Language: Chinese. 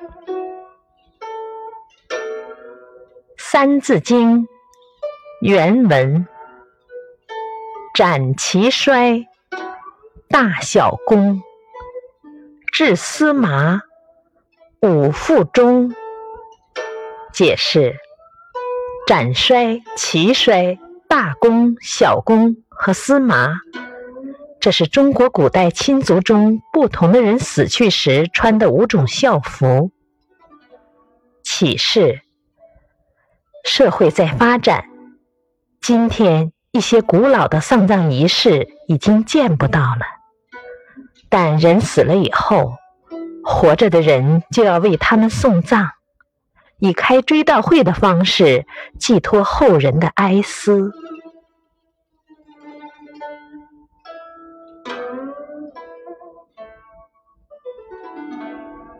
《三字经》原文：斩齐衰，大小公，至司马，五复钟。解释：斩衰、齐衰、大公、小公和司马，这是中国古代亲族中不同的人死去时穿的五种校服。启示。社会在发展，今天一些古老的丧葬仪式已经见不到了。但人死了以后，活着的人就要为他们送葬，以开追悼会的方式寄托后人的哀思。